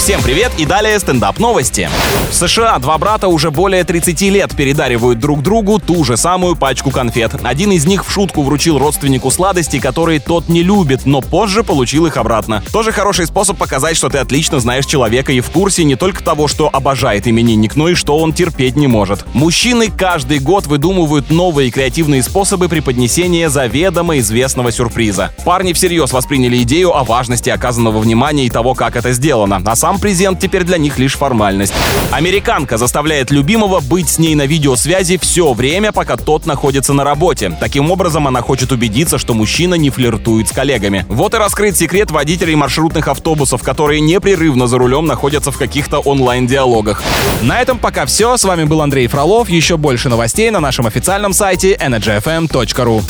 Всем привет и далее стендап новости. В США два брата уже более 30 лет передаривают друг другу ту же самую пачку конфет. Один из них в шутку вручил родственнику сладости, которые тот не любит, но позже получил их обратно. Тоже хороший способ показать, что ты отлично знаешь человека и в курсе не только того, что обожает именинник, но и что он терпеть не может. Мужчины каждый год выдумывают новые креативные способы преподнесения заведомо известного сюрприза. Парни всерьез восприняли идею о важности оказанного внимания и того, как это сделано, а сам презент теперь для них лишь формальность. Американка заставляет любимого быть с ней на видеосвязи все время, пока тот находится на работе. Таким образом, она хочет убедиться, что мужчина не флиртует с коллегами. Вот и раскрыт секрет водителей маршрутных автобусов, которые непрерывно за рулем находятся в каких-то онлайн-диалогах. На этом пока все. С вами был Андрей Фролов. Еще больше новостей на нашем официальном сайте energyfm.ru.